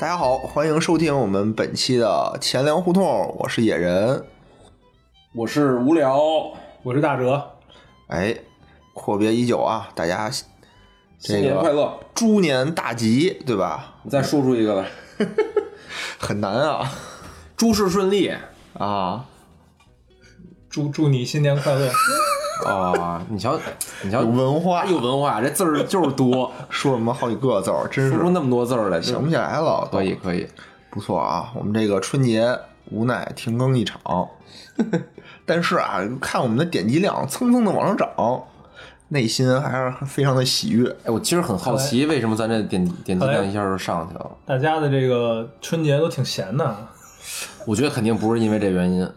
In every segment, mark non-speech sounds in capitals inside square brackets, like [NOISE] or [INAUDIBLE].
大家好，欢迎收听我们本期的钱粮胡同，我是野人。我是无聊，我是大哲，哎，阔别已久啊，大家这新年快乐！猪年大吉，对吧？你再说出一个来，[LAUGHS] 很难啊诸事顺利啊！祝祝你新年快乐！啊！你瞧，你瞧有，文化，有文化，这字儿就是多，[LAUGHS] 说什么好几个字儿，真是说出那么多字儿来，想不起来了。可以，可以。不错啊，我们这个春节无奈停更一场，[LAUGHS] 但是啊，看我们的点击量蹭蹭的往上涨，内心还是非常的喜悦。哎，我其实很好奇，为什么咱这点点击量一下就上去了？大家的这个春节都挺闲的，我觉得肯定不是因为这原因，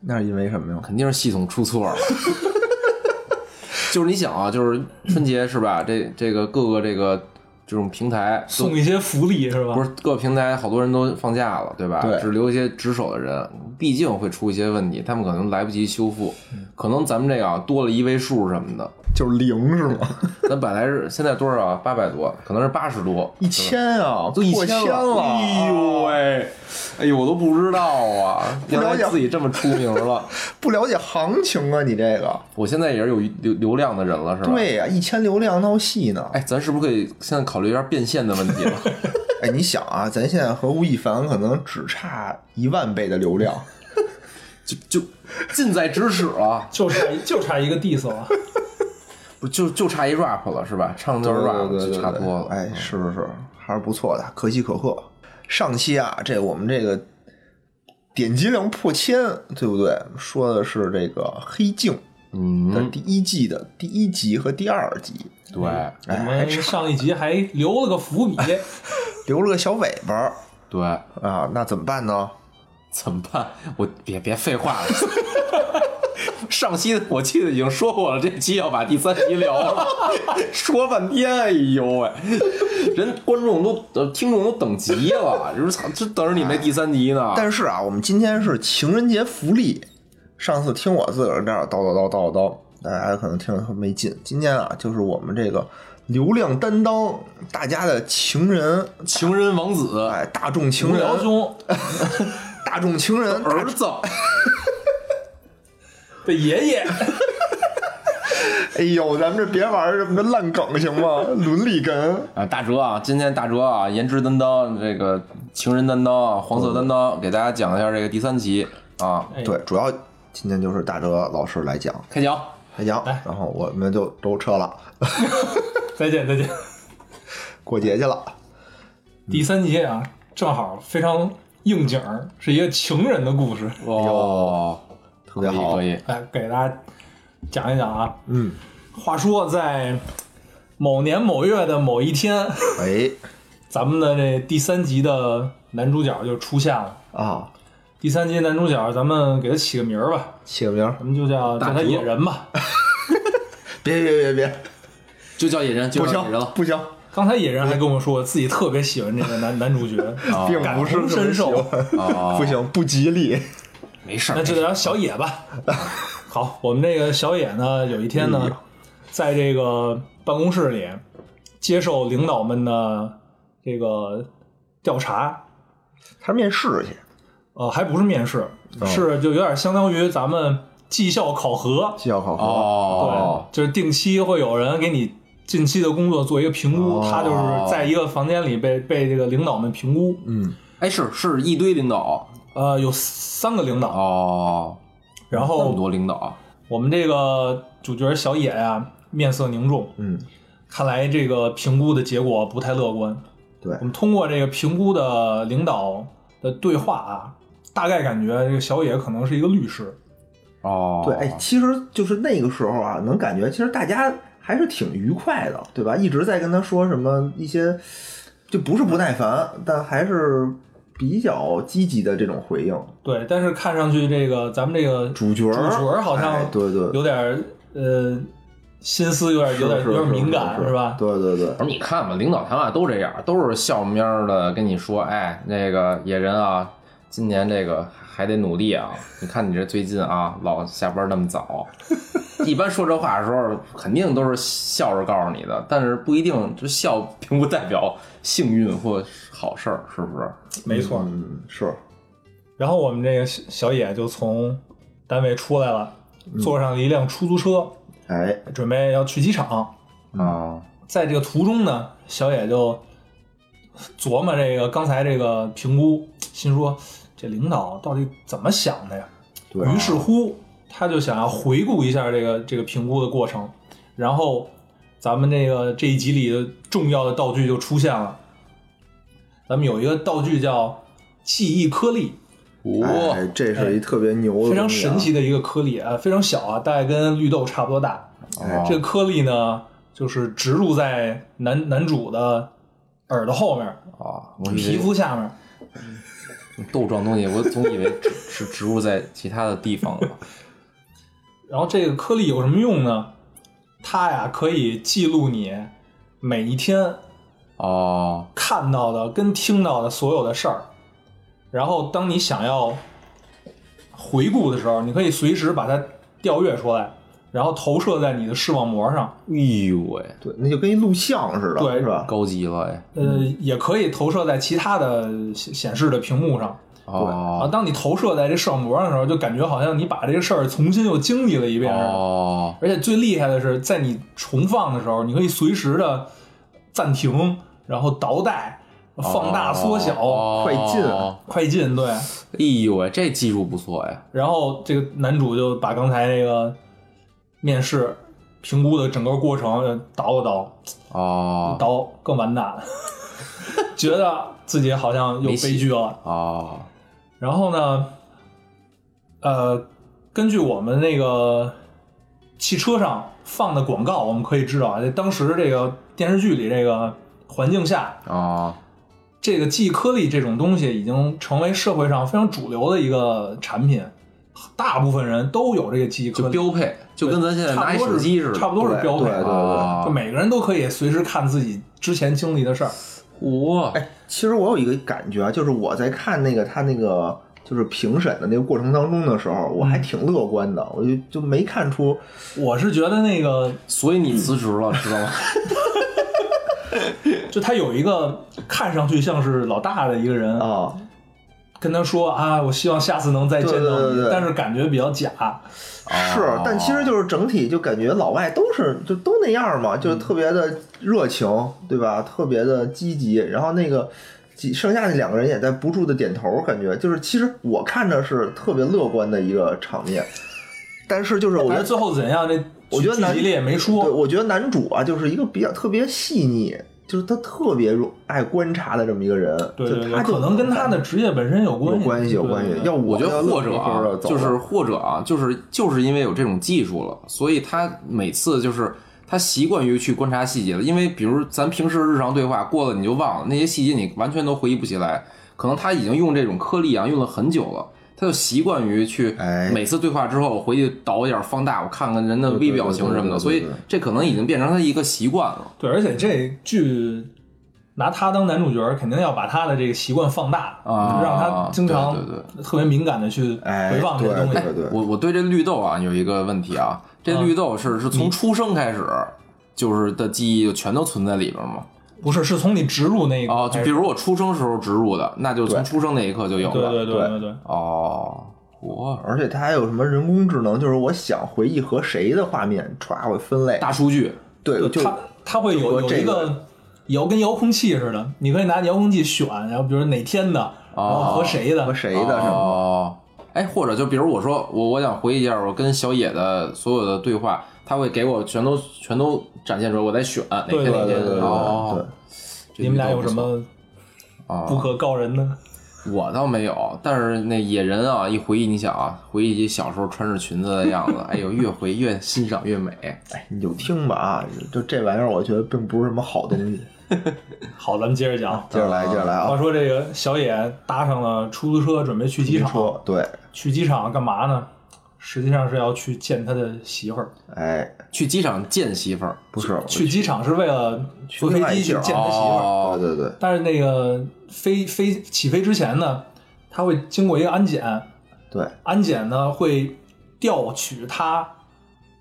那是因为什么呀？肯定是系统出错了。就是你想啊，就是春节是吧？这这个各个这个这种平台送一些福利是吧？不是各平台好多人都放假了，对吧？对只留一些值守的人，毕竟会出一些问题，他们可能来不及修复，可能咱们这个啊多了一位数什么的，就是零是吗？[LAUGHS] 咱本来是现在多少啊？八百多，可能是八十多，一千啊，都一破千了，哎呦喂，哎呦我都不知道啊，原来自己这么出名了，[LAUGHS] 不了解行情啊，你这个。我现在也是有流流量的人了，是吧？。对呀、一千流量闹戏呢。哎，咱是不是可以现在考虑一下变现的问题了？[LAUGHS] 哎，你想啊，咱现在和吴亦凡可能只差一万倍的流量，[LAUGHS] 就就近在咫尺了，[LAUGHS] 就差一就差一个 diss 了。不就就差一 rap 了，是吧？唱段 rap 就差不多了。哎，是不是，还是不错的，可喜可贺。上期啊，这我们这个点击量破千，对不对？说的是这个《黑镜》的嗯，第一季的第一集和第二集，对。哎，我们上一集还留了个伏笔，[LAUGHS] 留了个小尾巴儿对，啊，那怎么办呢？怎么办？我别别废话了。[LAUGHS] 上期我记得已经说过了，这期要把第三集聊了，[LAUGHS] 说半天，哎呦喂，人观众都呃听众都等急了，就是操，这等着你们第三集呢。但是啊，我们今天是情人节福利。上次听我自个儿这儿叨叨叨叨叨叨，大家可能听着特没劲。今天啊，就是我们这个流量担当，大家的情人，情人王子。哎，大众情人，大众情人，[LAUGHS] 儿子，的爷爷，[LAUGHS] 哎呦，咱们这别玩什么烂梗行吗？[LAUGHS] 伦理梗，啊，大哲啊，今天大哲啊，颜值担当，这个情人担当，黄色担当，给大家讲一下这个第三集啊，哎对，主要今天就是大哲老师来讲，开讲。开讲，来然后我们就都撤了，[LAUGHS] 再见再见。过节去了。第三集啊，正好非常应景儿，是一个情人的故事，哦，特别好可以，可以哎，给大家讲一讲啊。嗯，话说在某年某月的某一天，[LAUGHS] 哎咱们的这第三集的男主角就出现了。啊，第三集男主角，咱们给他起个名儿吧，起个名儿，咱们就叫叫他野人吧。[LAUGHS] 别别别别，就叫野人，就不行叫野人了。不行，刚才野人还跟我说，自己特别喜欢这个男 [LAUGHS] 男主角，并感不是特别同身受喜欢 [LAUGHS] 啊不行，不吉利。没事儿，那就叫小野吧。好，我们这个小野呢，有一天哎呢，在这个办公室里接受领导们的这个调查，他是面试去，呃，还不是面试，哦是就有点相当于咱们绩效考核，绩效考核。哦，对，就是定期会有人给你近期的工作做一个评估，哦他就是在一个房间里被被这个领导们评估，嗯，哎，是是一堆领导呃，有三个领导，哦，然那么后多领导，我们这个主角小野呀、面色凝重，嗯，看来这个评估的结果不太乐观。对我们通过这个评估的领导的对话啊，大概感觉这个小野可能是一个律师。哦，对，哎，其实就是那个时候啊，能感觉其实大家还是挺愉快的，对吧？一直在跟他说什么一些，就不是不耐烦，但还是比较积极的这种回应。对，但是看上去这个咱们这个主角儿主角儿好像哎对对，有点儿呃心思有点有点是有点敏感是吧？对对对，不是你看吧，领导谈话都这样，都是笑眯儿的跟你说，哎，那个野人啊，今年这个还得努力啊！你看你这最近啊，老下班那么早，[LAUGHS] 一般说这话的时候，肯定都是笑着告诉你的，但是不一定，这笑并不代表幸运或好事儿，是不是？没错。嗯，是，然后我们这个小小野就从单位出来了，坐上了一辆出租车，哎，准备要去机场。啊，在这个途中呢，小野就琢磨这个刚才这个评估，心说这领导到底怎么想的呀？对啊于是乎，他就想要回顾一下这个这个评估的过程，然后咱们这个这一集里的重要的道具就出现了。咱们有一个道具叫记忆颗粒，哇、哎，这是一特别牛的、非常神奇。的一个颗粒啊，非常小啊，大概跟绿豆差不多大。哎这个颗粒呢，就是植入在男男主的耳朵后面，啊，我以为皮肤下面。[LAUGHS] 豆状东西，我总以为只是植入在其他的地方了。[LAUGHS] 然后这个颗粒有什么用呢？它呀可以记录你每一天哦，看到的跟听到的所有的事儿。然后当你想要回顾的时候，你可以随时把它调阅出来，然后投射在你的视网膜上。哎呦喂，对，那就跟一录像似的，对是吧？高级了哎！呃，也可以投射在其他的显显示的屏幕上。啊，哦当你投射在这视网膜上的时候，就感觉好像你把这个事儿重新又经历了一遍似的。哦，而且最厉害的是，在你重放的时候，你可以随时的暂停，然后倒带、放大、缩小、哦快进快进，对。哎呦喂，这技术不错呀！然后这个男主就把刚才这个面试评估的整个过程呃倒了倒，哦倒更完蛋了，[LAUGHS] 觉得自己好像又悲剧了。哦，然后呢，呃，根据我们那个汽车上放的广告，我们可以知道啊，在当时这个电视剧里这个环境下，哦，这个记忆颗粒这种东西已经成为社会上非常主流的一个产品，大部分人都有这个记忆颗就，标配，就跟咱现在差不多是手机似的，差不多是标配，对对对。哦就每个人都可以随时看自己之前经历的事儿。哇，哎，其实我有一个感觉啊，就是我在看那个他那个就是评审的那个过程当中的时候，我还挺乐观的，我就就没看出 [LAUGHS] 我是觉得那个，所以你辞职了，知道吗？[LAUGHS] 就他有一个看上去像是老大的一个人，啊，跟他说啊，我希望下次能再见到你，对对对对但是感觉比较假。是哦，但其实就是整体就感觉老外都是就都那样嘛，就是特别的热情，对吧？特别的积极，然后那个几剩下那两个人也在不住的点头，感觉就是其实我看着是特别乐观的一个场面，但是就是我觉得最后怎样，这我觉得男剧集里也没对，说。我觉得男主啊，就是一个比较特别细腻，就是他特别爱观察的这么一个人。对对对，就他可能跟他的职业本身有关系，有关系，有关系要我觉得或者就是或者啊，就是就是因为有这种技术了，所以他每次就是他习惯于去观察细节了。因为比如咱平时日常对话过了你就忘了，那些细节你完全都回忆不起来。可能他已经用这种颗粒啊用了很久了，他就习惯于去哎每次对话之后回去倒一点放大，我看看人的微表情什么的，所以这可能已经变成他一个习惯了。对，而且这剧拿他当男主角，肯定要把他的这个习惯放大，啊让他经常对对特别敏感的去哎回放这个东西。对对对我我对这绿豆啊有一个问题啊，这啊绿豆是是从出生开始就是的记忆就全都存在里边吗？不是，是从你植入那个哦，就比如我出生时候植入的，那就从出生那一刻就有了。对对对对，哦，我而且它还有什么人工智能，就是我想回忆和谁的画面，歘，我分类。大数据对，就它它会有这有一个遥跟遥控器似的，你可以拿遥控器选，然后比如哪天的，然后和谁的和，谁的什么。哦，哎，或者就比如我说我我想回忆一下我跟小野的所有的对话，他会给我全都全都展现出来，我再选哪对天哪天。对对对对哦你们俩有什么啊？不可告人呢？我倒没有，但是那野人啊，一回忆，你想啊，回忆起小时候穿着裙子的样子，哎呦，越回越欣赏越美。[LAUGHS] 哎，你就听吧啊，就这玩意儿，我觉得并不是什么好东西。[LAUGHS] 好，咱们接着讲。接着来，接着来啊，话说这个小野搭上了出租车，准备去机场。对，去机场干嘛呢？实际上是要去见他的媳妇儿。哎，去机场见媳妇儿，不是去机场是为了坐飞机去见他媳妇儿。哦，对对。对但是那个飞飞起飞之前呢，他会经过一个安检，对，安检呢会调取他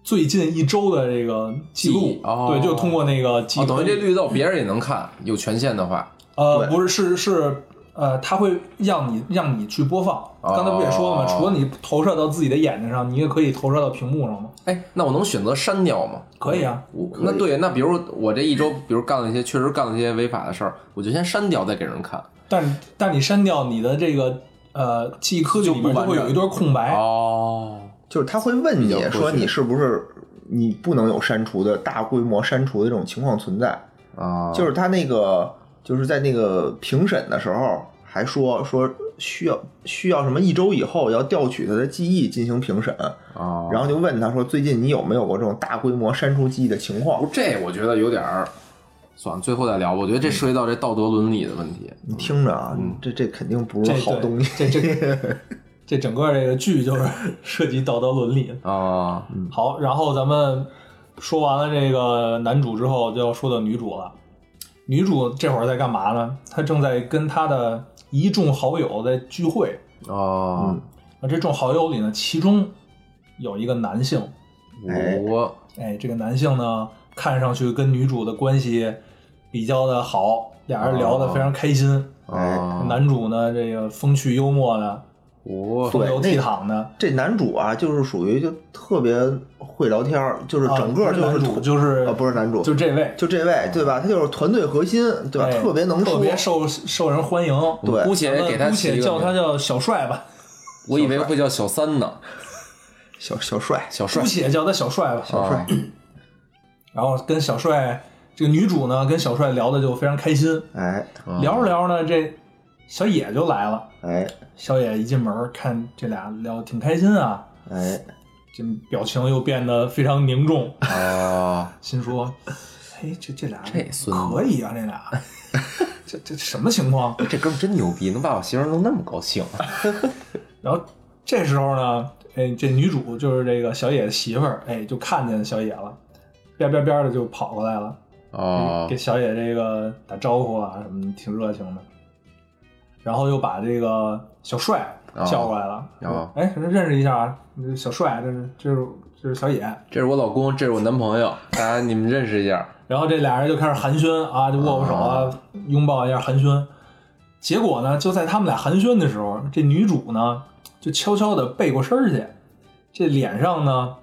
最近一周的这个记录，哦。对，就通过那个记哦，忆，等于这绿豆别人也能看，有权限的话，呃，对。不是，是是，呃，它会让你让你去播放。刚才不也说了吗？哦除了你投射到自己的眼睛上，你也可以投射到屏幕上吗？哎，那我能选择删掉吗？可以啊，我那对，那比如我这一周，比如干了一些确实干了一些违法的事儿，我就先删掉，再给人看。但但你删掉你的这个呃记忆科技里面就会有一段空白。哦，就是他会问你说你是不是你不能有删除的大规模删除的这种情况存在，啊，就是他那个就是在那个评审的时候还说说需要需要什么一周以后要调取他的记忆进行评审，啊，然后就问他说最近你有没有过这种大规模删除记忆的情况不？这，我觉得有点儿，算了，最后再聊吧。我觉得这涉及到这道德伦理的问题。你听着啊，这这肯定不是好东西。这这 [LAUGHS] 这整个这个剧就是 [LAUGHS] 涉及道德伦理。啊，好，然后咱们说完了这个男主之后，就要说到女主了。女主这会儿在干嘛呢？她正在跟她的一众好友在聚会。哦，那这众好友里呢，其中有一个男性，哎我哎，这个男性呢，看上去跟女主的关系比较的好，俩人聊得非常开心。啊，男主呢，这个风趣幽默的，我风流对倜傥的，这男主啊，就是属于就特别会聊天儿，就是整个就是团就是啊，不是男主，就这位，就这位对吧？他就是团队核心对吧？哎特别能说，特别受受人欢迎。对姑且给他姑且叫他叫小帅吧，我以为会叫小三呢，[LAUGHS] 小小帅，小帅姑，且叫他小帅吧。小帅，[CLEARS THROAT] 然后跟小帅这个女主呢，跟小帅聊的就非常开心。哎聊着聊着呢，这小野就来了。哎小野一进门，看这俩聊得挺开心啊，哎，这表情又变得非常凝重，啊，[LAUGHS] 心说：“哎，这这俩这可以啊，这俩，[LAUGHS] 这这什么情况？”这哥们儿真牛逼，能把我媳妇儿弄那么高兴。[LAUGHS] 然后这时候呢，哎，这女主就是这个小野的媳妇儿，哎，就看见小野了，边边边的就跑过来了，哦给小野这个打招呼啊什么，挺热情的。然后又把这个小帅叫过来了，哦哎，认识一下啊，这小帅，这是这是这是小野。这是我老公，这是我男朋友，大家你们认识一下。然后这俩人就开始寒暄啊，就握握手啊，拥抱一下寒暄。结果呢，就在他们俩寒暄的时候，这女主呢就悄悄的背过身去，这脸上呢，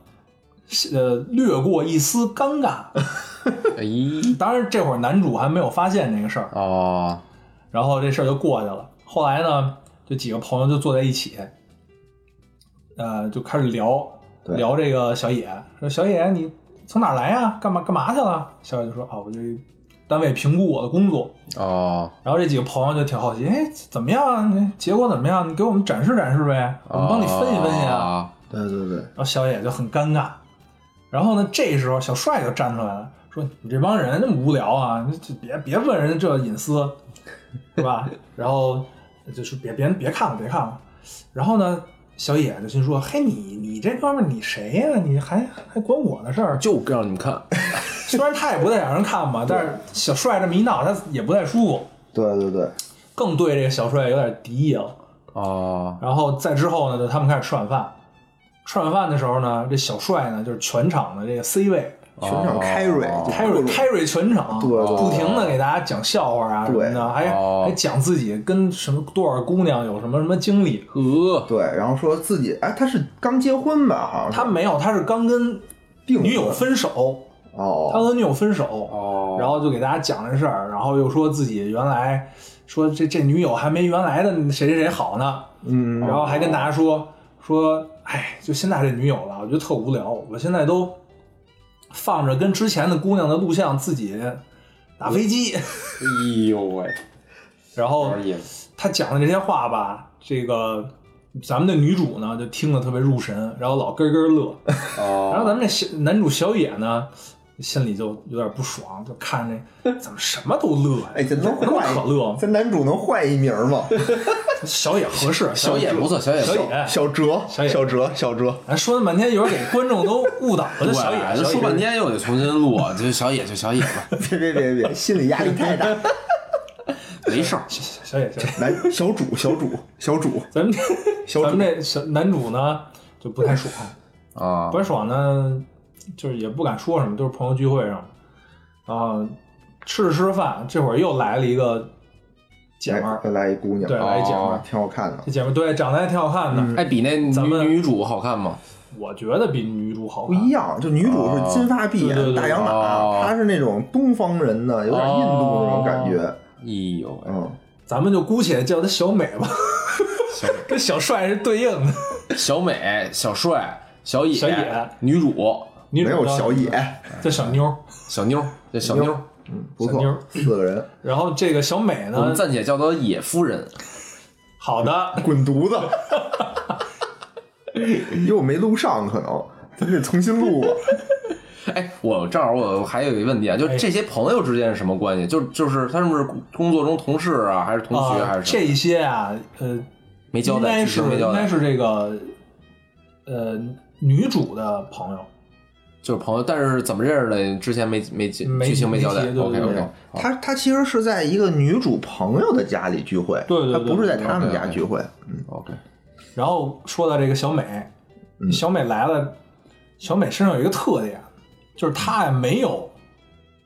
呃，掠过一丝尴尬。[LAUGHS] 哎，当然，这会儿男主还没有发现这个事儿，哦，然后这事儿就过去了。后来呢，这几个朋友就坐在一起，呃，就开始聊聊这个小野，说小野你从哪来呀？干嘛干嘛去了？小野就说啊，我这单位评估我的工作。哦，然后这几个朋友就挺好奇，哎，怎么样啊？结果怎么样？你给我们展示展示呗，我们帮你分析分析啊。啊。对对对，然后小野就很尴尬。然后呢，这时候小帅就站出来了，说：“你这帮人那么无聊啊，你就别别问人家这隐私，是吧？” [LAUGHS] 然后就是别别别看了，别看了。然后呢，小野就心说：“嘿，你你这哥们儿你谁呀、你还还管我的事儿？就让你们看，[LAUGHS] 虽然他也不太想让人看吧，但是小帅这么一闹，他也不太舒服，对对对，更对这个小帅有点敌意了。啊，然后再之后呢，就他们开始吃晚饭。吃晚饭的时候呢，这小帅呢就是全场的这个 C 位，全场 carry 哦就开瑞开瑞全场，对不停的给大家讲笑话啊什么对的，还哦。还讲自己跟什么多少姑娘有什么什么经历。呃，对，然后说自己哎，他是刚结婚吧？好像他没有，他是刚跟并女友分手，他哦，和女友分手，哦，然后就给大家讲这事儿，然后又说自己原来说这这女友还没原来的谁谁谁好呢，嗯，然后还跟大家说说，哎，就现在这女友了，我觉得特无聊，我现在都放着跟之前的姑娘的录像，自己打飞机。哎呦喂，[LAUGHS] 然后他讲的这些话吧，这个咱们的女主呢就听得特别入神，然后老咯咯乐。哦，然后咱们这小男主小野呢，心里就有点不爽，就看这怎么什么都乐呀？哎，这能换可乐吗？咱男主能换一名吗？[LAUGHS] 小野合适，小野不错，小野，小野，小哲，小野。小哲，小哲，咱说了半天，一会儿给观众都误导了。对，小野，说半天又得重新录，[LAUGHS] 就小野就小野吧，[LAUGHS] 别别别别，心理压力太大。[LAUGHS] 没事儿，小野，小野，男小主，小主，小主，咱们小主。咱们这小男主呢就不太爽，啊。不，太爽呢，就是也不敢说什么，都是朋友聚会上，然后吃着吃着饭，这会儿又来了一个姐们儿，来来一姑娘，对来一姐们儿哦挺好看的。这姐们儿对长得还挺好看的，嗯哎，比那女咱们女主好看吗？我觉得比女主好看。不一样，就女主是金发碧眼、大洋哦马，她是那种东方人的，有点印度那种感觉。哎呦，嗯，咱们就姑且叫她小美吧，小 [LAUGHS] 跟小帅是对应的。小美、小帅、小野、小野女主、女主叫没有小野，叫小妞儿，小妞，叫小妞，嗯，不妞错，四个人，[LAUGHS] 然后这个小美我们呢，暂且叫她野夫人。好的，[LAUGHS] 滚犊子！因为我没录上，可能咱得重新录吧。[LAUGHS] 哎，我正好我还有一个问题啊，就哎这些朋友之间是什么关系？就就是他是不是工作中同事啊，还是同学，啊还是？这些啊，呃，没交代，应该是没交代，应该是这个呃女主的朋友，就是朋友，但是怎么认识的？之前没没没剧情没交代没。提对 OK OK，他他其实是在一个女主朋友的家里聚会，对对对他不是在他们家聚会。嗯 OK，然后说到这个小美，嗯小美来了，小美身上有一个特点，就是她呀没有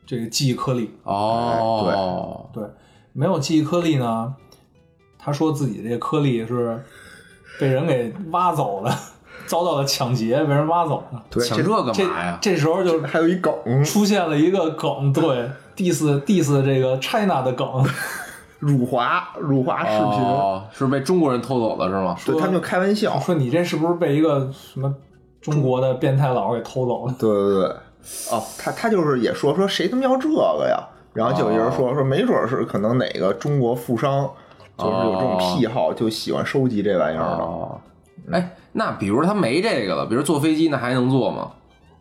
这个记忆颗粒，哦，对对，没有记忆颗粒呢，她说自己这个颗粒是被人给挖走的，遭到了抢劫，被人挖走了。对，抢这干这嘛呀？这时候就还有一梗，出现了一个梗，对，[LAUGHS] diss diss 这个 China 的梗，[LAUGHS] 辱华辱华视频，哦，是被中国人偷走了是吗？对他们就开玩笑。说你这是不是被一个什么中国的变态佬给偷走了？对对对，哦，他他就是也说说谁他妈要这个呀？然后就有人说说没准是可能哪个中国富商就是有这种癖好，就喜欢收集这玩意儿的。哦，哎，那比如他没这个了，比如坐飞机，那还能坐吗？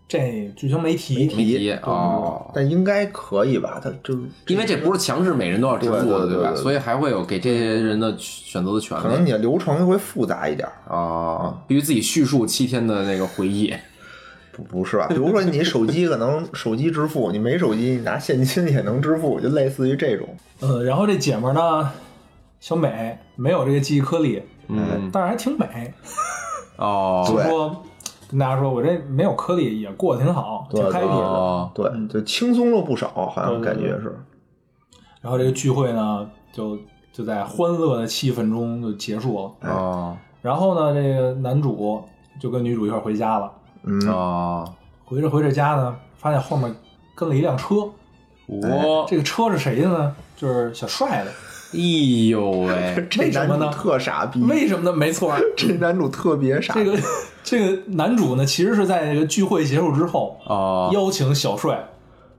这剧情没提，没提提哦，但应该可以吧？他就是因为这不是强制每人都要支付的，对对对对所以还会有给这些人的选择的权利可能你的流程会复杂一点。啊，必须自己叙述七天的那个回忆。[LAUGHS] 不不是吧？比如说你手机可能手机支付，你没手机你拿现金也能支付，就类似于这种。呃，然后这姐们儿呢，小美没有这个记忆颗粒，嗯，但是还挺美，哦，就对说跟大家说我这没有颗粒也过得挺好，挺对 happy 的。哦，对，就轻松了不少，好像感觉是。然后这个聚会呢，就就在欢乐的气氛中就结束了。哦，然后呢，这个男主就跟女主一块回家了。嗯，啊，回着回着家呢，发现后面跟了一辆车。我，这个车是谁的呢？就是小帅的。哎呦喂，[LAUGHS] 这男主为什么呢？特傻逼，为什么呢？没错，[LAUGHS] 这男主特别傻。这个 [LAUGHS] 这个男主呢，其实是在这个聚会结束之后，啊，邀请小帅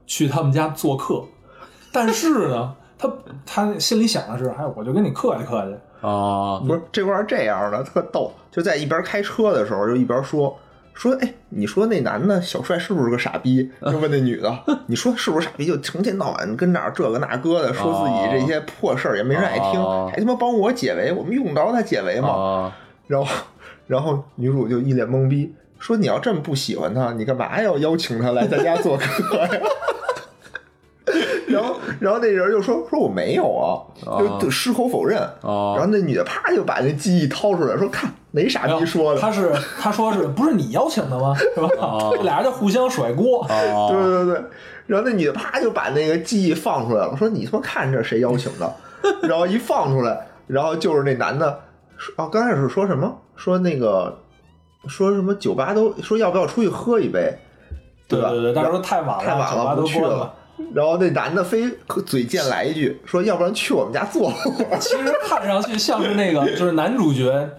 去他们家做客，但是呢，他他心里想的是，哎，我就跟你客气客气。啊，不是这块儿这样的，特逗，就在一边开车的时候，就一边说说，哎，你说那男的小帅是不是个傻逼？就问那女的，[LAUGHS] 你说是不是傻逼？就成天到晚跟那儿这个那个的，说自己这些破事儿也没人爱听，哦还他妈帮我解围，我们用得着他解围吗？哦，然后，然后女主就一脸懵逼，说你要这么不喜欢他，你干嘛要邀请他来咱家做客呀？[LAUGHS] 然后，然后那人就说说我没有啊，就就矢口否认。哦然后那女的啪就把那记忆掏出来，说看哪傻逼说的。他是他说是 [LAUGHS] 不是你邀请的吗？是吧？俩人就互相甩锅。对哦，对对，然后那女的啪就把那个记忆放出来了，说你他妈看这谁邀请的？[LAUGHS] 然后一放出来，然后就是那男的说哦，刚开始说什么？说那个说什么酒吧都说要不要出去喝一杯，吧？对对对，但是说太晚了，太晚了，酒吧都不去了。。然后那男的非嘴贱来一句说，要不然去我们家坐会儿。其实看上去像是那个，就是男主角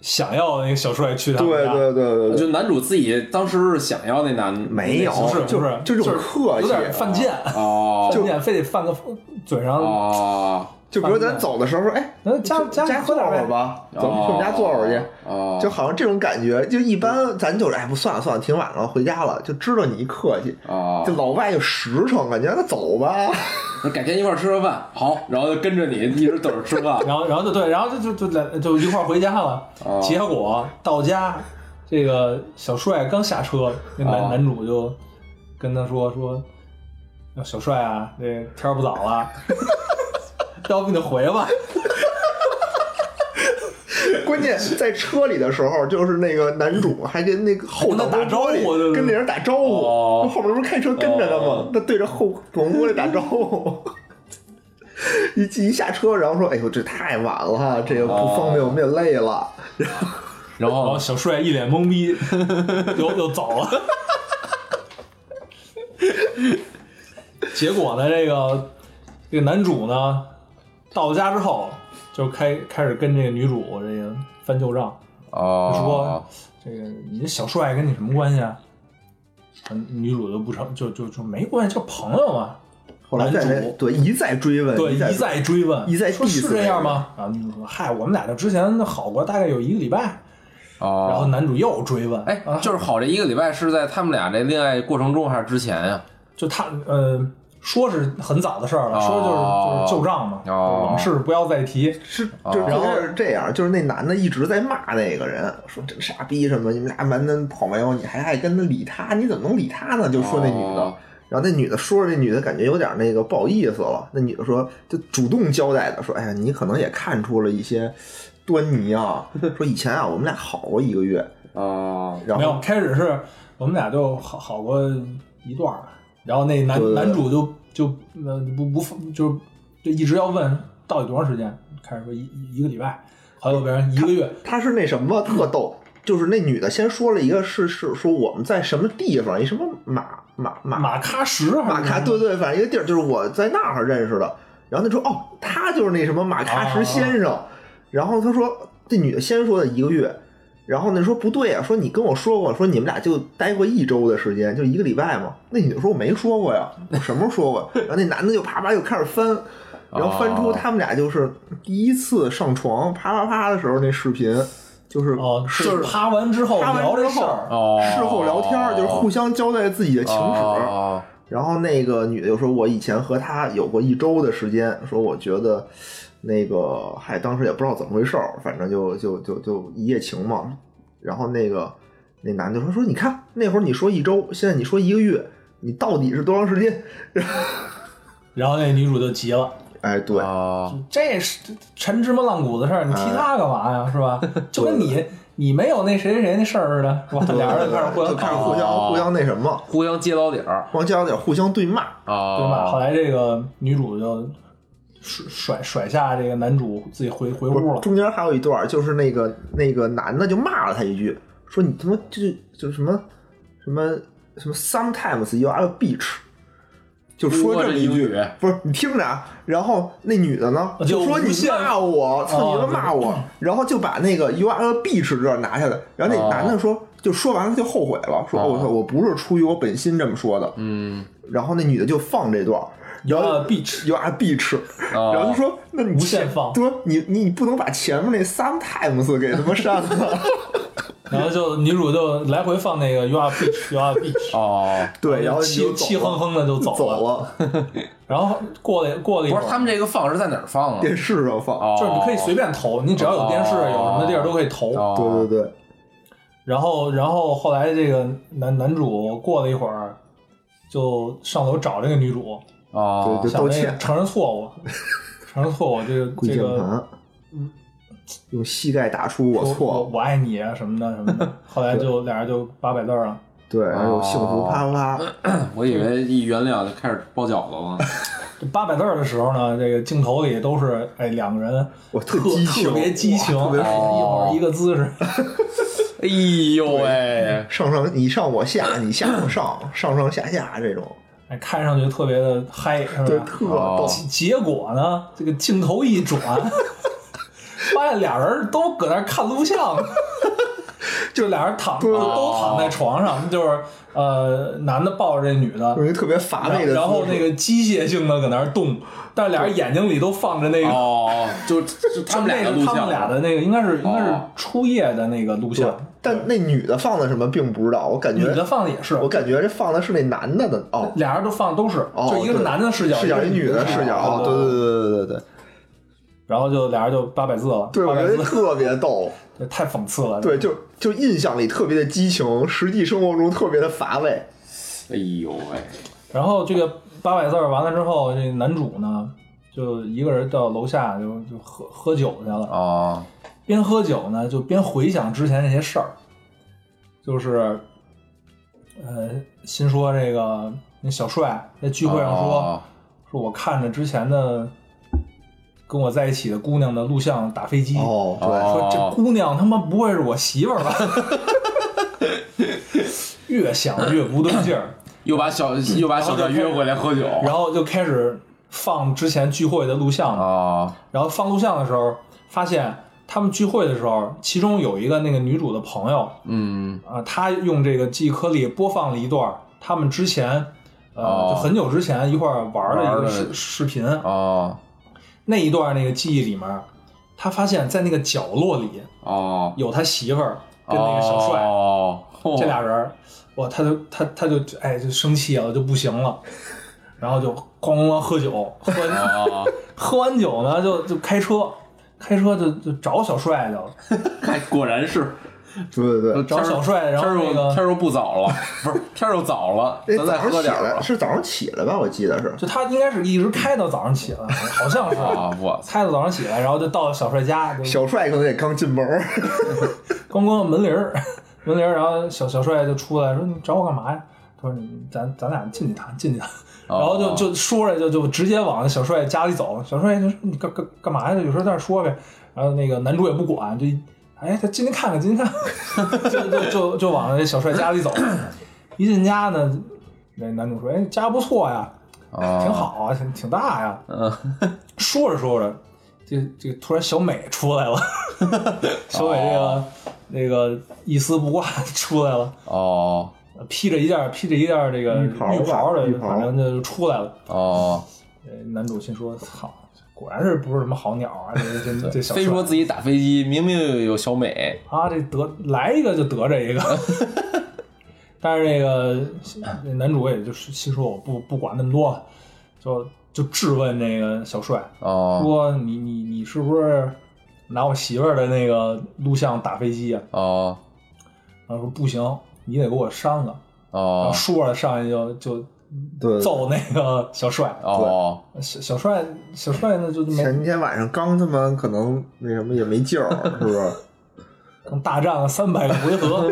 想要那个小帅去他们家，对对对对对，就男主自己当时是想要那男没有，不是就不是就这种是客气，有点犯贱，哦。[LAUGHS] 犯贱非得犯个嘴上。哦就比如咱走的时候说，哎，那家家家坐会喝点呗儿吧，走，去我们家坐会儿去。哦，就好像这种感觉，就一般咱就是哎不算了算了，挺晚了，回家了，就知道你一客气。哦就，老外就实诚，啊，你让他走吧。那改天一块儿吃个饭，好，然后就跟着你一直等着吃饭。[LAUGHS] 然后，然后就对，然后就就就来就一块儿回家了。哦结果到家，这个小帅刚下车，那男、哦男主就跟他说说：“小帅啊，这天儿不早了，要不你回吧。[LAUGHS] 关键在车里的时候，就是那个男主还跟那个后挡打招呼跟那人打招呼，哦后面不是开车跟着他吗哦？他对着后挡风玻璃打招呼。一一下车，然后说：“哎呦，这太晚了，这个不方便，我们也累了。然后然后后小帅一脸懵逼，[LAUGHS] 又又走了。[LAUGHS] 结果呢，这个这个男主呢，到了家之后，就开开始跟这个女主这个翻旧账，哦，说这个你这小帅跟你什么关系啊？嗯女主就不成，就就就没关系，就朋友嘛。”后来在男主对一再追问，对，一再追问，一再说是这样吗？然后女主说：“嗨，我们俩就之前好过大概有一个礼拜。”哦，然后男主又追问，哎啊，就是好这一个礼拜是在他们俩这恋爱过程中还是之前呀？就他呃，说是很早的事儿了，哦。说就是就是旧账嘛，哦。往事不要再提。是，就是然后是这样，就是那男的一直在骂那个人，说真傻逼什么，你们俩蛮男朋友，你还爱跟他理他，你怎么能理他呢？就说那女的，哦。然后那女的说着，那女的感觉有点那个不好意思了。那女的说，就主动交代的说，哎呀，你可能也看出了一些端倪啊，[LAUGHS] 说以前啊我们俩好过一个月，啊，然没有，后开始是我们俩就好好过一段儿，然后那男男主就就呃不不就是就一直要问到底多长时间，开始说一一一个礼拜，还有别人一个月，他是那什么特逗，就是那女的先说了一个是是说我们在什么地方，一什么马马马马喀什还马喀，对对，反正一个地儿，就是我在那儿认识的。然后他说，哦，他就是那什么马喀什先生。然后他说，这女的先说的一个月，然后那说不对啊，说你跟我说过，说你们俩就待过一周的时间，就一个礼拜嘛。那女的说我没说过呀，我什么时候说过？然后那男的就啪啪又开始翻，然后翻出他们俩就是第一次上床啪啪啪的时候那视频，就是哦，是是趴完之后啪完之后聊这事儿，哦，事后聊天，就是互相交代自己的情史。哦然后那个女的又说：“我以前和他有过一周的时间，说我觉得那个嗨，当时也不知道怎么回事儿，反正就就就就一夜情嘛。然后那个那男的说说你看那会儿你说一周，现在你说一个月，你到底是多长时间？[LAUGHS] 然后那女主就急了。哎，对，哦，这是陈芝麻烂谷子事儿，你提哎他干嘛呀？是吧？[LAUGHS] 就跟你你没有那谁谁谁那事儿似的，是吧？俩人就开始互相开始互相哦互相那什么，互相揭老底儿互相揭老底儿互相对骂。啊，对骂？后来这个女主就甩甩甩下这个男主，自己回回屋了。中间还有一段，就是那个那个男的就骂了他一句，说你他妈就就什么什么什么，sometimes you are a bitch，就说这么一句不是你听着啊。然后那女的呢就就说你骂我，操你他妈骂我，[CLEARS THROAT] 然后就把那个 bitch 这段拿下来，然后那哦男的说。就说完了就后悔了，说我操，我不是出于我本心这么说的。嗯，然后那女的就放这段，You are a bitch you are a bitch，哦然后就说那你无限放对吧？你你不能把前面那 sometimes 给他妈删了。[LAUGHS] 然后就女主就来回放那个 You are beach, you are beach 哦，对，然后气气哼哼的就走走了。[LAUGHS] 然后过了过了一会儿，不是他们这个放是在哪儿放啊？电视上放。哦，就是你可以随便投，你只要有电视，有什么地儿都可以投。哦对对对，然后，然后后来这个男男主过了一会儿，就上楼找这个女主，哦，对想那个道歉承认错误，承认错误，这个跪这个键盘，用膝盖打出我错我，我爱你啊什么的什么的。[LAUGHS] 后来就俩人就八百字儿了。对，然后有幸福啪啪啪，我以为一原谅就开始包饺子了。这 [LAUGHS] 八百字的时候呢，这个镜头里都是哎两个人我特特特别激情，特别一会儿一个姿势，哎呦喂，上上你上我下，你下我上，上上下下这种，哎，看上去特别的嗨，是对，吧？特哦。逗。结结果呢，这个镜头一转，[LAUGHS] 发现俩人都搁那看录像，[LAUGHS] 就俩人躺对。都都躺在床上，就是呃，男的抱着这女的，有一特别乏味的，然后那个机械性的搁那动，但是俩人眼睛里都放着那个。哦，就 [LAUGHS] 就他们俩的录像，他们俩的那个应该是应该是哦。初夜的那个录像，但那女的放的什么并不知道，我感觉女的放的也是，我感觉这放的是那男的的哦，俩人都放的都是，哦就一个是男的视角，视角，一女的视角，哦，对对对对对对然后就俩人就八百字了，对，我觉得特别逗，[LAUGHS] 这太讽刺了。对，就就印象里特别的激情，实际生活中特别的乏味，哎呦喂，然后这个八百字完了之后，这男主呢就一个人到楼下就就喝喝酒去了。哦，边喝酒呢，就边回想之前那些事儿，就是，呃，心说这个那小帅在聚会上说，哦说我看着之前的跟我在一起的姑娘的录像打飞机，哦，对，说这姑娘他妈不会是我媳妇儿吧？[LAUGHS] 越想越不对劲儿，[COUGHS] 又把小又把小帅约回来喝酒，然后就开始放之前聚会的录像嘛。啊然后放录像的时候，发现他们聚会的时候，其中有一个那个女主的朋友嗯。啊、她用这个记忆颗粒播放了一段他们之前呃、哦。就很久之前一块儿玩的一个视视频，哦。那一段那个记忆里面，他发现在那个角落里哦。有他媳妇儿跟那个小帅。哦，这俩人，哇，他就他他就哎就生气了，就不行了，然后就咣咣咣喝酒，喝完啊，[LAUGHS] 喝完酒呢，就就开车，开车就就找小帅去了，[LAUGHS] 看果然是对对对。找小帅，然后天儿那个又天儿又不早了，[LAUGHS] 不是天儿又早了，哎，咱再喝点儿吧。是早上起来吧？我记得是。就他应该是一直开到早上起来，[LAUGHS] 好像是啊，我操！开到早上起来，然后就到小帅家，小帅可能也刚进门儿，咣咣门铃儿，门铃儿，然后小小帅就出来说：“你找我干嘛呀？”他说：“你咱咱俩进去谈，进去谈。”然后就哦就说着就就直接往小帅家里走。小帅就说：“你干干干嘛呀？有事在那说呗。”然后那个男主也不管，就哎，他进去看看，进去看看，就就就就往那小帅家里走。一进家呢，那男主说：“哎，家不错呀，啊，挺好啊，挺挺大呀。”嗯，[LAUGHS] 说着说着，这这突然小美出来了，[LAUGHS] 小美这个、那个一丝不挂出来了，哦披着一件披着一件这个浴袍的反正就出来了。哦，呃男主心说：“操，果然是不是什么好鸟啊？这这这小非说自己打飞机，明明有小美，啊，这得来一个就得这一个。[LAUGHS] ”但是这个那男主也就是心说：“我不不管那么多，就就质问那个小帅，哦说你你你是不是拿我媳妇儿的那个录像打飞机啊？哦然后说不行，你得给我删了。然后哦说着上去就就对，揍那个小帅，哦，小小帅小帅呢就就没前天晚上刚他妈可能那什么也没劲儿，是不是？[LAUGHS] 刚大战了三百个回合，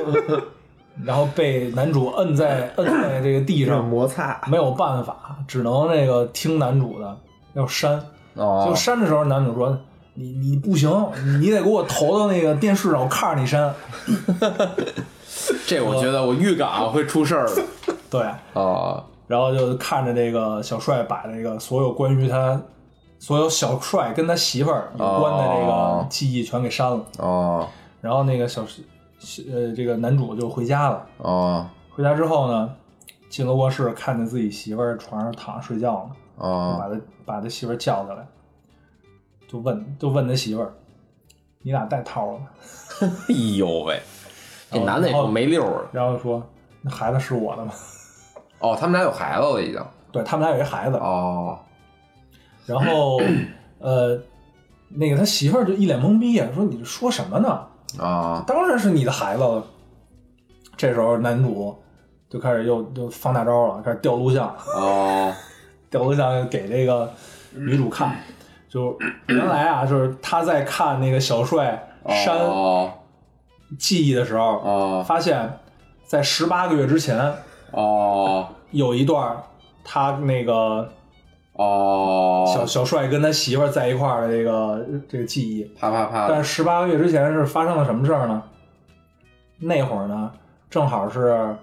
[LAUGHS] 然后被男主摁在摁在这个地上，摩擦，没有办法，只能那个听男主的要删。哦就删的时候，男主说：“你你不行，你得给我投到那个电视上，我看着你删。[LAUGHS] 这我觉得我预感啊会出事儿的。[LAUGHS] ”对，啊然后就看着这个小帅把这个所有关于他所有小帅跟他媳妇儿有关的这哦个记忆全给删了。哦然后那个小呃这个男主就回家了。哦回家之后呢，进了卧室，看见自己媳妇儿床上躺着睡觉呢，就哦把他把他媳妇儿叫起来，就问就问他媳妇儿：“你俩带套了吗 [LAUGHS] 哎呦喂，这男的也够没溜儿。？”然后说：“那孩子是我的吗哦，他们俩有孩子了已经。[LAUGHS] ”对他们俩有一孩子，哦然后呃，那个他媳妇儿就一脸懵逼呀，说：“你这说什么呢？啊当然是你的孩子了。”这时候男主就开始又又放大招了，开始调录像。[LAUGHS] 哦调录像给这个女主看，就原来啊，就是他在看那个小帅山哦记忆的时候，哦发现，在十八个月之前哦有一段他那个哦，小小帅跟他媳妇儿在一块儿的这个这个记忆，啪啪啪。但是十八个月之前是发生了什么事儿呢？那会儿呢，正好是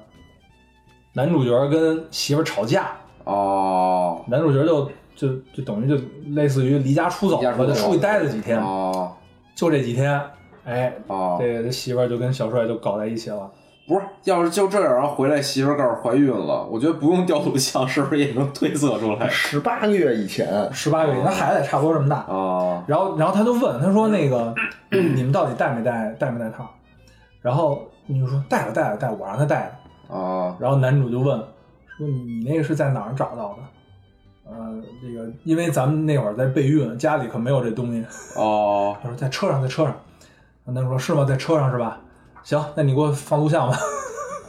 男主角跟媳妇儿吵架，哦男主角就就就等于就类似于离家出走了，离家出走就出去待了几天，哦就这几天，哎，哦，这个他媳妇儿就跟小帅就搞在一起了。不是，要是就这样，然后回来媳妇儿告诉怀孕了，我觉得不用调录像，是不是也能推测出来？十八个月以前，十八个月，那孩子也差不多这么大。哦然后，然后他就问他说：“那个，你们到底带没带带没带套？”然后女主说：“带了，带了，带，我让他带的。啊”然后男主就问说：“你你那个是在哪儿找到的？”呃，这个因为咱们那会儿在备孕，家里可没有这东西。哦 [LAUGHS] 他说在车上，在车上。男主说：“是吗？在车上是吧？行，那你给我放录像吧。”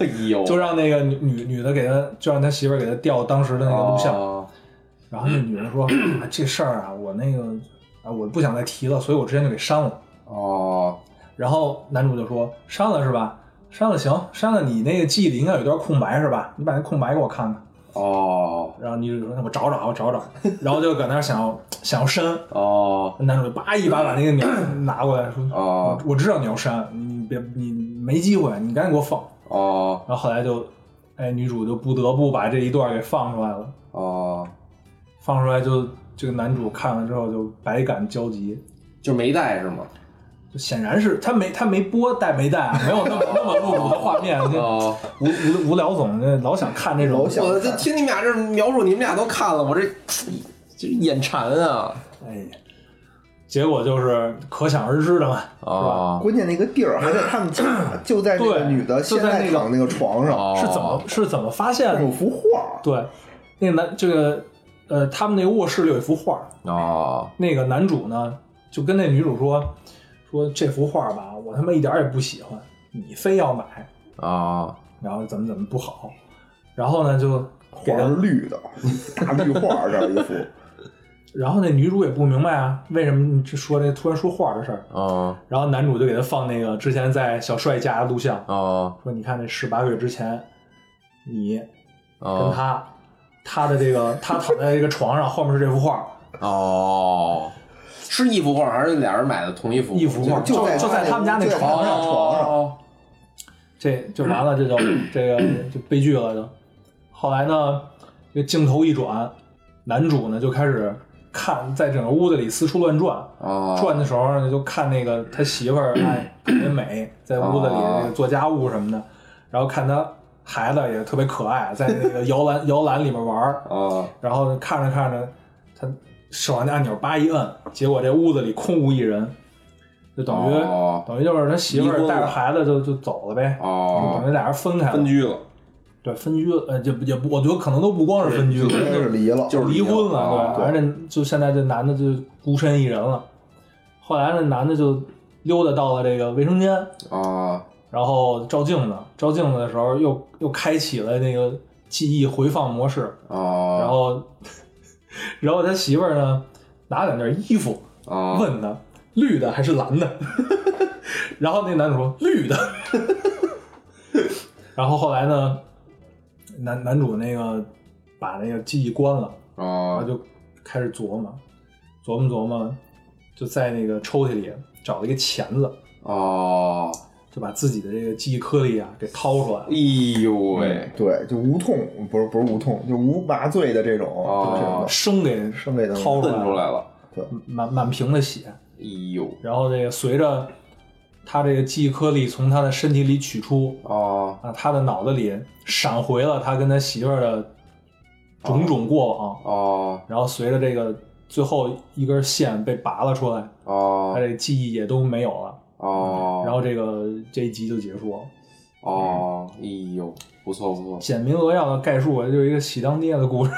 哎呦，[LAUGHS] 就让那个女女女的给他，就让他媳妇儿给他调当时的那个录像。哦然后那女人说：[CLEARS THROAT] “啊这事儿啊，我那个啊，我不想再提了，所以我之前就给删了。哦然后男主就说删了是吧？删了行，删了你那个记忆里应该有一段空白是吧？你把那空白给我看看。哦。然后女主说那我找找，我找找，[LAUGHS] 然后就搁那想要想要删，哦。男主就叭一把把那个鸟 [COUGHS] 拿过来说，哦。我知道你要删，你别你没机会，你赶紧给我放。哦。然后后来就，哎，女主就不得不把这一段给放出来了，哦，放出来就这个男主看了之后就百感交集，就没带是吗？就显然是他没他没播带没带啊，没有那么那么露骨的画面，这哦，无无无聊总这老想看这种。我这听你们俩这描述，你们俩都看了，我这这 [TSK] 眼馋啊！哎，结果就是可想而知的嘛，是吧？哦关键那个地儿还在他们家，就在那个对女的现就在那个躺那个床上，哦，是怎么是怎么发现的？有幅画，对，那个男这个呃，他们那个卧室里有一幅画，哦。那个男主呢就跟那女主说说这幅画吧，我他妈一点也不喜欢，你非要买，啊然后怎么怎么不好，然后呢就给画他绿的，大绿画这儿一幅，[LAUGHS] 然后那女主也不明白啊，为什么你这说这突然说画的事儿？啊然后男主就给他放那个之前在小帅家的录像，啊说你看那十八个月之前，你跟哦他，他的这个他躺在这个床上，后面是这幅画，哦，[LAUGHS] 是一幅画还是俩人买的同一幅？一幅画，就在就在他们家那床上，床上哦这就完了，这就 [COUGHS] 这个就悲剧了就。后来呢，这镜头一转，男主呢就开始看，在整个屋子里四处乱转。哦转的时候呢，就看那个他媳妇儿 [COUGHS] 哎特别美，在屋子里做家务什么的，然后看他孩子也特别可爱，在那个摇篮摇篮里面玩儿，哦然后看着看着，他手上那按钮叭一摁，结果这屋子里空无一人，就等于、哦。等于就是他媳妇带着孩子就就走了呗，哦。等于俩人分开了，分居了，对分居了，呃，就也不，我觉得可能都不光是分居了，应该是离了，就是离婚了，哦对，反正就现在这男的就孤身一人了。后来那男的就溜达到了这个卫生间，啊然后照镜子，照镜子的时候又又开启了那个记忆回放模式，啊，然后 [LAUGHS] 然后他媳妇儿呢拿两件衣服啊问他绿的还是蓝的，[LAUGHS] 然后那男主说绿的，[LAUGHS] 然后后来呢，男男主那个把那个记忆关了。然后哦就开始琢磨，琢磨琢磨，就在那个抽屉里找了一个钳子，哦，就把自己的这个记忆颗粒啊给掏出来了。哎呦喂，对，就无痛，不是不是无痛，就无麻醉的这种，哦。这种生给生给掏出来来了，满满屏的血。哎呦，然后这个随着他这个记忆颗粒从他的身体里取出哦。啊，他的脑子里闪回了他跟他媳妇儿的种种过往，啊然后随着这个最后一根线被拔了出来啊，他哦这个记忆也都没有了。哦，然后这个这一集就结束了。哦，哎呦，不错不错，简明扼要的概述，就是一个喜当爹的故事。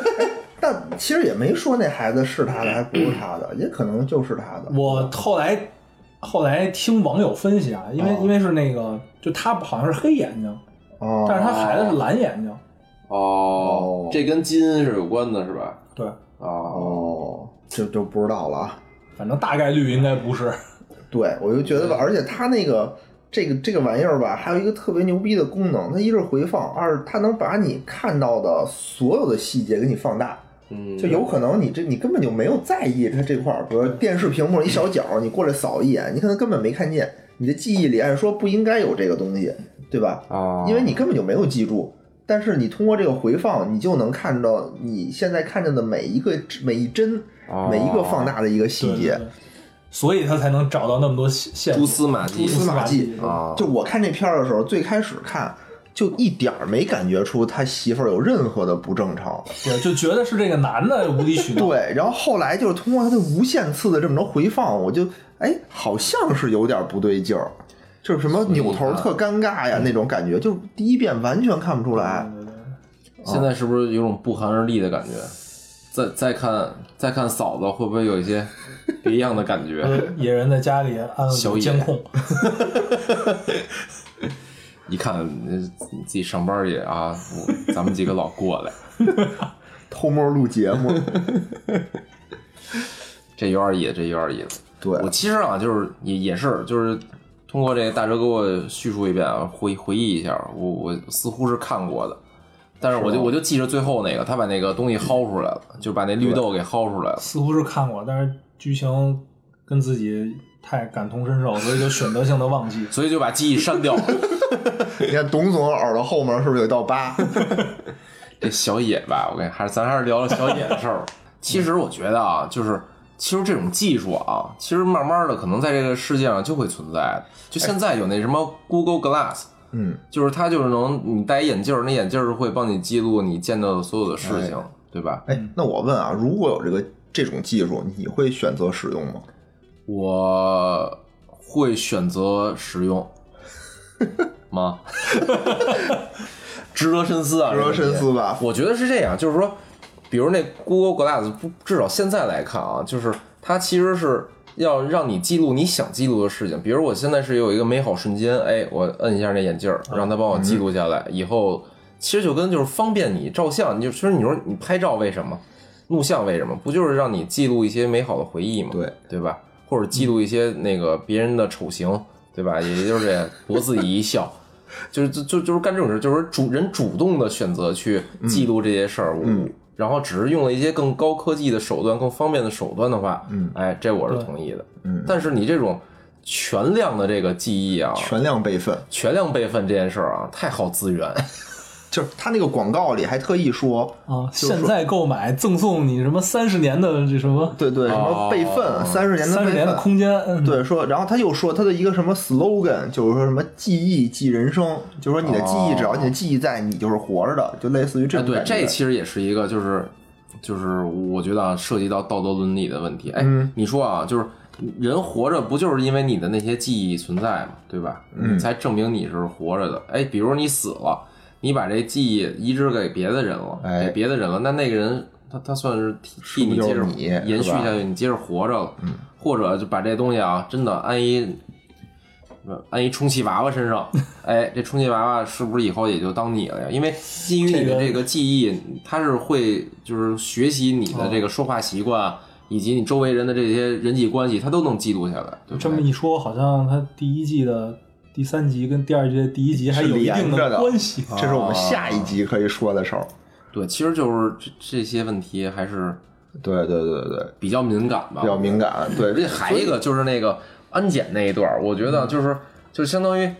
[LAUGHS] 但其实也没说那孩子是他的还不是他的，也可能就是他的。我后来后来听网友分析啊，因为、哦因为是那个，就他好像是黑眼睛，哦，但是他孩子是蓝眼睛。哦哦，这跟基因是有关的，是吧？对，哦哦，这就不知道了啊。反正大概率应该不是。对，我就觉得吧，而且它那个这个这个玩意儿吧，还有一个特别牛逼的功能，它一是回放，二是它能把你看到的所有的细节给你放大。嗯，就有可能你这你根本就没有在意它这块儿，比如电视屏幕一小角，你过来扫一眼，你可能根本没看见。你的记忆里按说不应该有这个东西，对吧？啊，因为你根本就没有记住。但是你通过这个回放，你就能看到你现在看见的每一个每一帧、哦每一个放大的一个细节。对对对所以他才能找到那么多线线蛛丝马迹蛛丝马迹啊，就我看这片儿的时候，最开始看就一点儿没感觉出他媳妇儿有任何的不正常。对，就觉得是这个男的无理取闹。[LAUGHS] 对，然后后来就是通过他的无限次的这么着回放，我就哎，好像是有点不对劲儿，就是什么扭头特尴尬呀那种感觉，就第一遍完全看不出来。现在是不是有种不寒而栗的感觉？再再看再看嫂子，会不会有一些别样的感觉？[LAUGHS] 呃野人在家里安了监控，[LAUGHS] 一看自己上班去啊，咱们几个老过来，[LAUGHS] 偷摸录节目，这有点野，这有点意思。对我其实啊，就是也也是，就是通过这个大哲给我叙述一遍啊，回回忆一下，我我似乎是看过的，但是我就我就记着最后那个，他把那个东西薅出来了，就把那绿豆给薅出来了。似乎是看过，但是剧情跟自己太感同身受，所以就选择性的忘记。[LAUGHS] 所以就把记忆删掉了。[LAUGHS] 你看董总耳朵后面是不是有一道疤？[LAUGHS] 这小野吧，我跟还是咱还是聊聊小野的事儿。其实我觉得啊，就是其实这种技术啊，其实慢慢的可能在这个世界上就会存在的。就现在有那什么 Google Glass，嗯，就是它就是能你戴一眼镜儿，那眼镜儿会帮你记录你见到的所有的事情，对吧？哎，那我问啊，如果有这个这种技术，你会选择使用吗？我会选择使用 [LAUGHS] 吗？值得深思啊，值得深思吧。我觉得是这样，就是说，比如那 Google Glass，不至少现在来看啊，就是它其实是要让你记录你想记录的事情。比如我现在是有一个美好瞬间，哎，我摁一下那眼镜儿，让它帮我记录下来，以后其实就跟就是方便你照相，你就其实你说你拍照为什么，录像为什么，不就是让你记录一些美好的回忆吗？对对吧？或者记录一些那个别人的丑行，对吧？[LAUGHS] 也就是这博自己一笑。[LAUGHS] 就是就就就是干这种事，就是主人主动的选择去记录这些事儿，嗯然后只是用了一些更高科技的手段、更方便的手段的话，嗯哎，这我是同意的。嗯但是你这种全量的这个记忆啊，全量备份，全量备份这件事儿啊，太耗资源。就是他那个广告里还特意说，啊，就是现在购买赠送你什么三十年的这什么对对，什么备份三十年的备三十年的份。空间，嗯，对，说，然后他又说他的一个什么 slogan，就是说什么记忆记人生，就是说你的记忆，只要你的记忆在，你就是活着的，就类似于这哎，对，种感觉。这其实也是一个，就是就是我觉得啊，涉及到道德伦理的问题。哎，嗯你说啊，就是人活着不就是因为你的那些记忆存在嘛，对吧？嗯才证明你是活着的。哎，比如你死了，你把这记忆移植给别的人了，哎给别的人了，那那个人他他算是替你接着延续下去，你接着活着了。嗯，或者就把这东西啊，真的安一。安一充气娃娃身上，[LAUGHS] 哎，这充气娃娃是不是以后也就当你了呀？因为基于你的这个记忆，它是会就是学习你的这个说话习惯，以及你周围人的这些人际关系，它都能记录下来，这么？一说，好像它第一季的第三集跟第二集的第一集还有一定的关系。这是我们下一集可以说的事儿。对，其实就是这这些问题还是对对对对对，比较敏感吧，比较敏感。对，而且还一个就是那个安检那一段儿，我觉得就是就相当于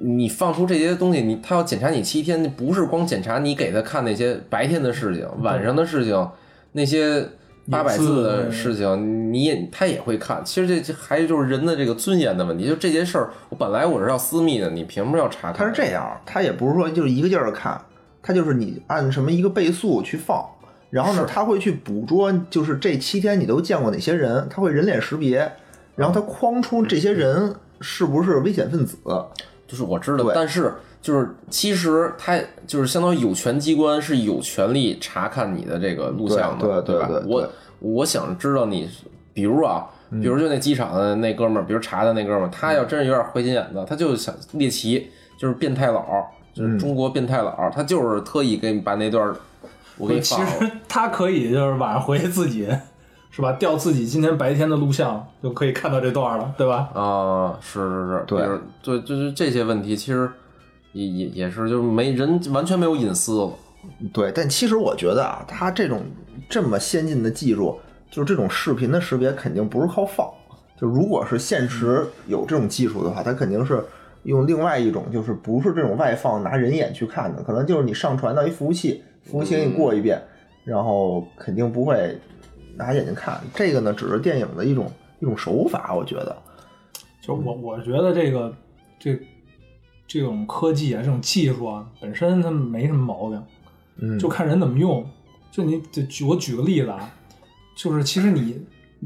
你放出这些东西，你他要检查你七天，不是光检查你给他看那些白天的事情、晚上的事情，那些八百字的事情，你也他也会看。其实这这还就是人的这个尊严的问题，就这件事儿，我本来我是要私密的，你凭什么要查看？他是这样，他也不是说就是一个劲儿地看，他就是你按什么一个倍速去放，然后呢，他会去捕捉，就是这七天你都见过哪些人，他会人脸识别，然后他框出这些人是不是危险分子。就是我知道对，但是就是其实他就是相当于有权机关是有权利查看你的这个录像的，吧对对对？对我我想知道你，比如啊，比如就那机场的那哥们儿，比如查的那哥们儿，他要真是有点坏心眼子，他就想猎奇，就是变态佬，就是中国变态佬，他就是特意给你把那段儿我给你其放了。实他可以就是晚上回去自己是吧，调自己今天白天的录像，就可以看到这段了，对吧？啊，是是是，对比如对，就是这些问题，其实也也也是，就是没人完全没有隐私了。对，但其实我觉得啊，它这种这么先进的技术，就是这种视频的识别，肯定不是靠放。就如果是现实有这种技术的话，它肯定是用另外一种，就是不是这种外放拿人眼去看的，可能就是你上传到一服务器，服务器给你过一遍，然后肯定不会拿眼睛看。这个呢，只是电影的一种一种手法，我觉得。就我我觉得这个这这种科技啊，这种技术啊，本身它没什么毛病，嗯就看人怎么用。就你就举我举个例子啊，就是其实你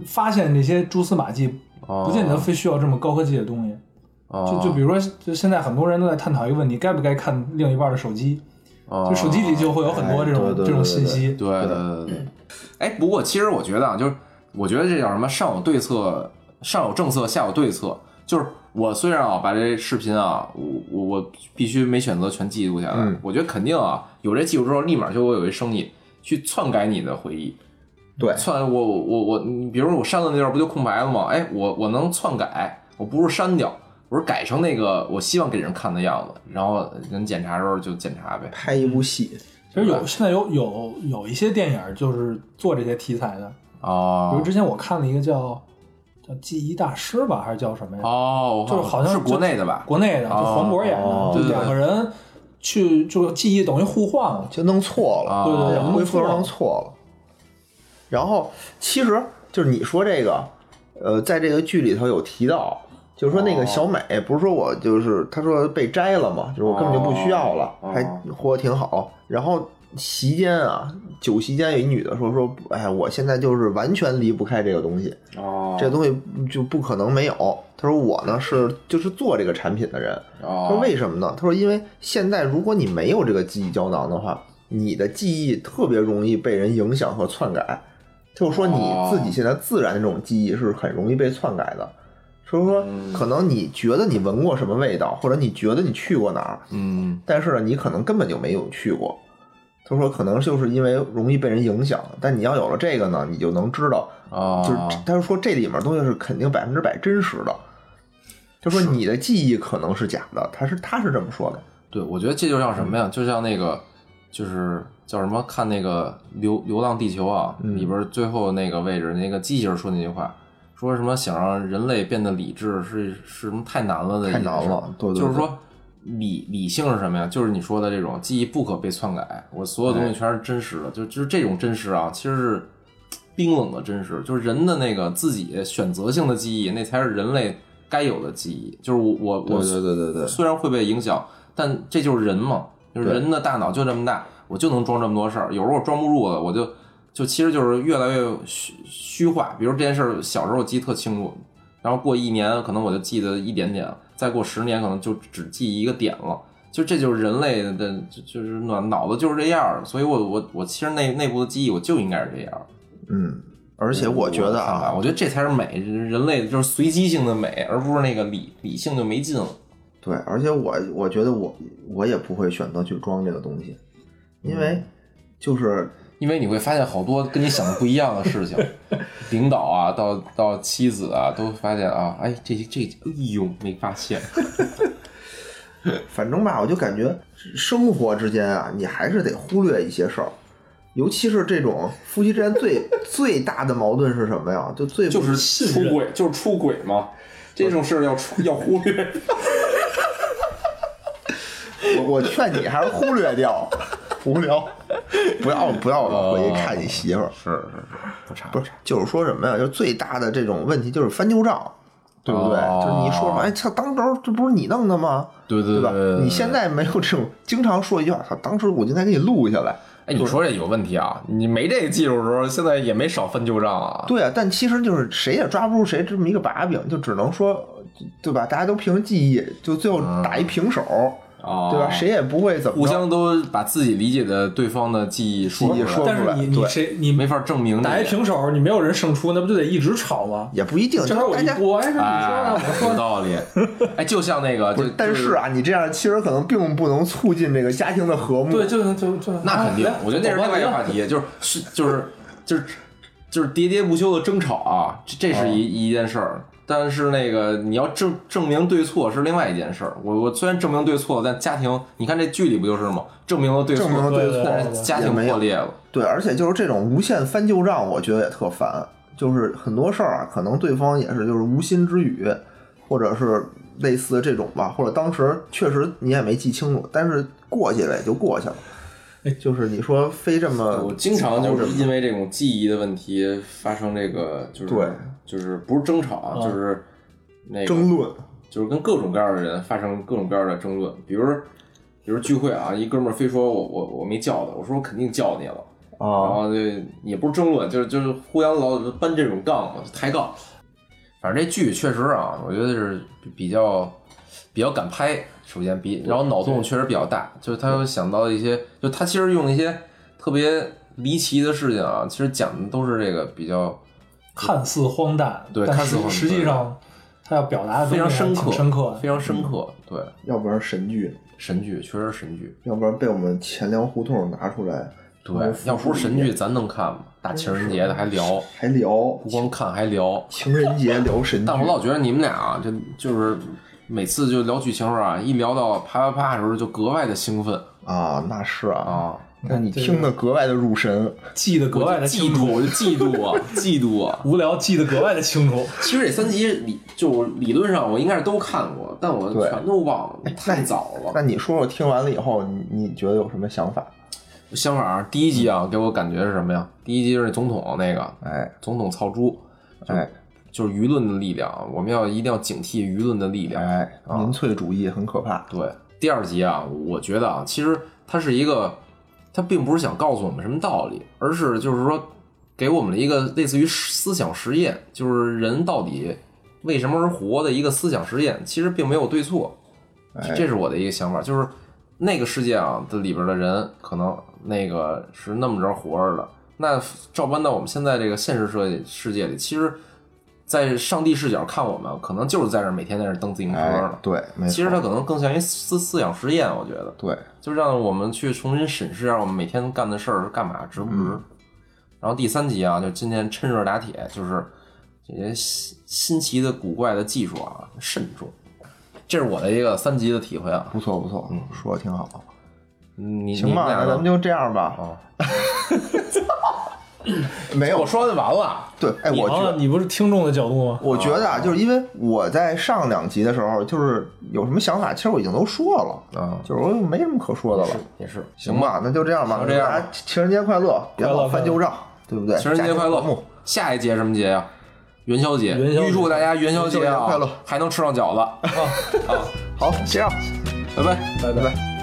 发现这些蛛丝马迹，哦不见得非需要这么高科技的东西。哦就就比如说，就现在很多人都在探讨一个问题，该不该看另一半的手机？哦就手机里就会有很多这种、这种信息。对对对对。哎，不过其实我觉得啊，就是我觉得这叫什么？上有对策，上有政策，下有对策。就是我虽然啊把这视频啊，我我我必须没选择全记录下来，嗯我觉得肯定啊有这技术之后，立马就会有一生意去篡改你的回忆。对篡我我我我，你比如说我删了那段不就空白了吗？哎，我我能篡改，我不是删掉，我是改成那个我希望给人看的样子，然后人检查的时候就检查呗。拍一部戏，其实有现在有有有一些电影就是做这些题材的，比哦如之前我看了一个叫叫《记忆大师》吧，还是叫什么呀？哦，就是好像是国内的吧？国内的，就哦黄渤演的，哦就两个人去就记忆等于互换了。就弄错了，啊对对对，恢复弄错了弄错了。然后其实就是你说这个，呃，在这个剧里头有提到，就是说那个小美不是说我就是她说被摘了嘛，就是我根本就不需要了，哦还活得挺好。然后席间啊，酒席间有一女的说说，哎呀，我现在就是完全离不开这个东西，哦这东西就不可能没有。她说我呢是就是做这个产品的人，他说哦，为什么呢？他说因为现在如果你没有这个记忆胶囊的话，你的记忆特别容易被人影响和篡改。就是说你自己现在自然的这种记忆是很容易被篡改的。所以说，可能你觉得你闻过什么味道，或者你觉得你去过哪儿，嗯但是呢，你可能根本就没有去过。他说，可能就是因为容易被人影响，但你要有了这个呢，你就能知道，啊，就是他就说这里面东西是肯定百分之百真实的。他说你的记忆可能是假的，他是他是这么说的。对，我觉得这就像什么呀？就像那个，就是叫什么？看那个《流流浪地球》啊，嗯里边最后那个位置，那个机器人说那句话，说什么想让人类变得理智是是什么太难了的太，难了对对对就是说理理性是什么呀？就是你说的这种记忆不可被篡改，我所有东西全是真实的，就就是这种真实啊，其实是冰冷的真实，就是人的那个自己选择性的记忆，那才是人类该有的记忆。就是我我我对对对对虽然会被影响，但这就是人嘛，就是人的大脑就这么大，我就能装这么多事儿。有时候我装不住了，我就就其实就是越来越虚虚化。比如这件事儿，小时候我记得特清楚，然后过一年可能我就记得一点点了，再过十年可能就只记一个点了。就这就是人类的，就就是脑脑子就是这样儿，所以我我我其实内内部的记忆我就应该是这样儿。嗯，而且我觉得啊，我觉得这才是美，人类就是随机性的美，而不是那个理理性就没劲了。对，而且我我觉得我我也不会选择去装这个东西，因为就是因为你会发现好多跟你想的不一样的事情，[LAUGHS] 领导啊，到到妻子啊，都发现啊，哎，这这，哎呦，没发现，[LAUGHS] 反正吧，我就感觉生活之间啊，你还是得忽略一些事儿，尤其是这种夫妻之间最 [LAUGHS] 最大的矛盾是什么呀？就最就是出轨，就是出轨嘛，这种事儿要出要忽略。我我劝你还是忽略掉，无聊，不要不要老回去看你媳妇儿。是是是，不差不是，就是说什么呀？就最大的这种问题就是翻旧账，对不对？哦就是你一说说，哎，操，当时这不是你弄的吗？对对吧？对对你现在没有这种经常说一句话，操，当时我就应该给你录下来。哎，你说这有问题啊？你没这个技术的时候，现在也没少翻旧账啊。对啊，但其实就是谁也抓不住谁这么一个把柄，就只能说，对吧？大家都凭记忆，就最后打一平手，啊，对吧？谁也不会怎么互相都把自己理解的对方的记忆说出来但是你你谁你没法证明打一平手，你没有人胜出，那不就得一直吵吗？也不一定。正好我大家一播，哎，是你说的，哎，我说的，有道理。[LAUGHS] 哎，就像那个，就是但是啊，你这样其实可能并不能促进这个家庭的和睦。对，就就就那肯定啊，我觉得那是另外一个话题，就是是就是就是就是喋喋不休的争吵啊，这这是一一件事儿。但是那个你要证证明对错是另外一件事儿。我我虽然证明对错，但家庭你看这剧里不就是吗？证明了对错，证明了对错但是家庭也没有破裂了。对，而且就是这种无限翻旧账，我觉得也特烦。就是很多事儿啊，可能对方也是就是无心之语，或者是类似这种吧，或者当时确实你也没记清楚，但是过去了也就过去了。哎就是你说非这么，我经常就是因为这种记忆的问题发生这个，就是对就是不是争吵啊，啊就是那个争论，就是跟各种各样的人发生各种各样的争论，比如比如聚会啊，一哥们儿非说我我我没叫他，我说我肯定叫你了啊，然啊，后就也不是争论，就是就是互相老搬这种杠嘛，抬杠。反正这剧确实啊，我觉得是比较比较敢拍，首先比，然后脑洞确实比较大，就是他有想到一些，就他其实用一些特别离奇的事情啊，其实讲的都是这个比较看似荒诞，对看似荒诞实际上他要表达的非常深刻，深刻。非常深刻。对，要不然神剧，神剧确实神剧。要不然被我们钱粮胡同拿出来对，要不是神剧，咱能看吗？大情人节的还聊，还聊不光看还聊。情人节聊神剧，但我老觉得你们俩啊，就就是每次就聊剧情时候啊，一聊到啪啪啪的时候，就格外的兴奋啊，那是啊，啊，那你听得格外的入神。记得格外的清楚，我就嫉妒啊，嫉妒啊。[LAUGHS] 无聊记得格外的清楚。其实这三集理就理论上我应该是都看过，但我全都忘了，太早了。那你说说听完了以后，你你觉得有什么想法？相反啊，第一集啊，给我感觉是什么呀？第一集就是总统那个，哎总统操猪，就哎就是舆论的力量，我们要一定要警惕舆论的力量。哎，民粹主义很可怕。对，第二集啊，我觉得啊，其实它是一个，它并不是想告诉我们什么道理，而是就是说给我们了一个类似于思想实验，就是人到底为什么而活的一个思想实验。其实并没有对错，哎这是我的一个想法，就是那个世界啊的里边的人，可能那个是那么着活着的。那照搬到我们现在这个现实社会世界里，其实，在上帝视角看我们，可能就是在这儿每天在这儿蹬自行车哎呢。，对，没错。其实它可能更像一思思想实验，我觉得，对，就让我们去重新审视一下我们每天干的事儿是干嘛，值不值。嗯然后第三集啊，就今天趁热打铁，就是这些新新奇的古怪的技术啊，慎重。这是我的一个三级的体会啊。不错不错，嗯说的挺好。嗯你行吧，咱们就这样吧。啊，[LAUGHS] [CLEARS THROAT] 没有我，说完就完了。对，哎，我觉得，你不是听众的角度吗？我觉得啊，就是因为我在上两集的时候，就是有什么想法，其实我已经都说了，啊，就是我没什么可说的了。也是，行吧，那就这样吧。就这样吧大家情人节快乐，别老翻旧账，对不对？情人节快乐。下一节什么节呀？元宵节，元宵节预祝大家元宵节快乐还能吃上饺子啊啊！好，这样，拜拜。拜拜拜。